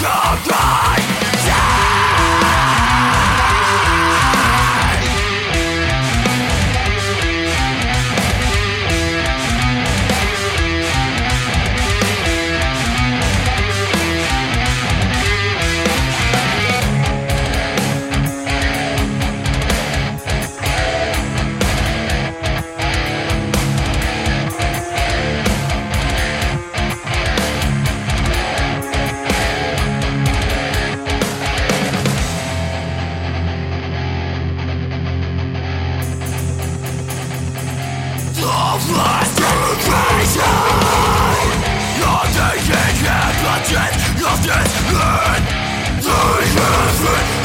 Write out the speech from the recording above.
die Sleep!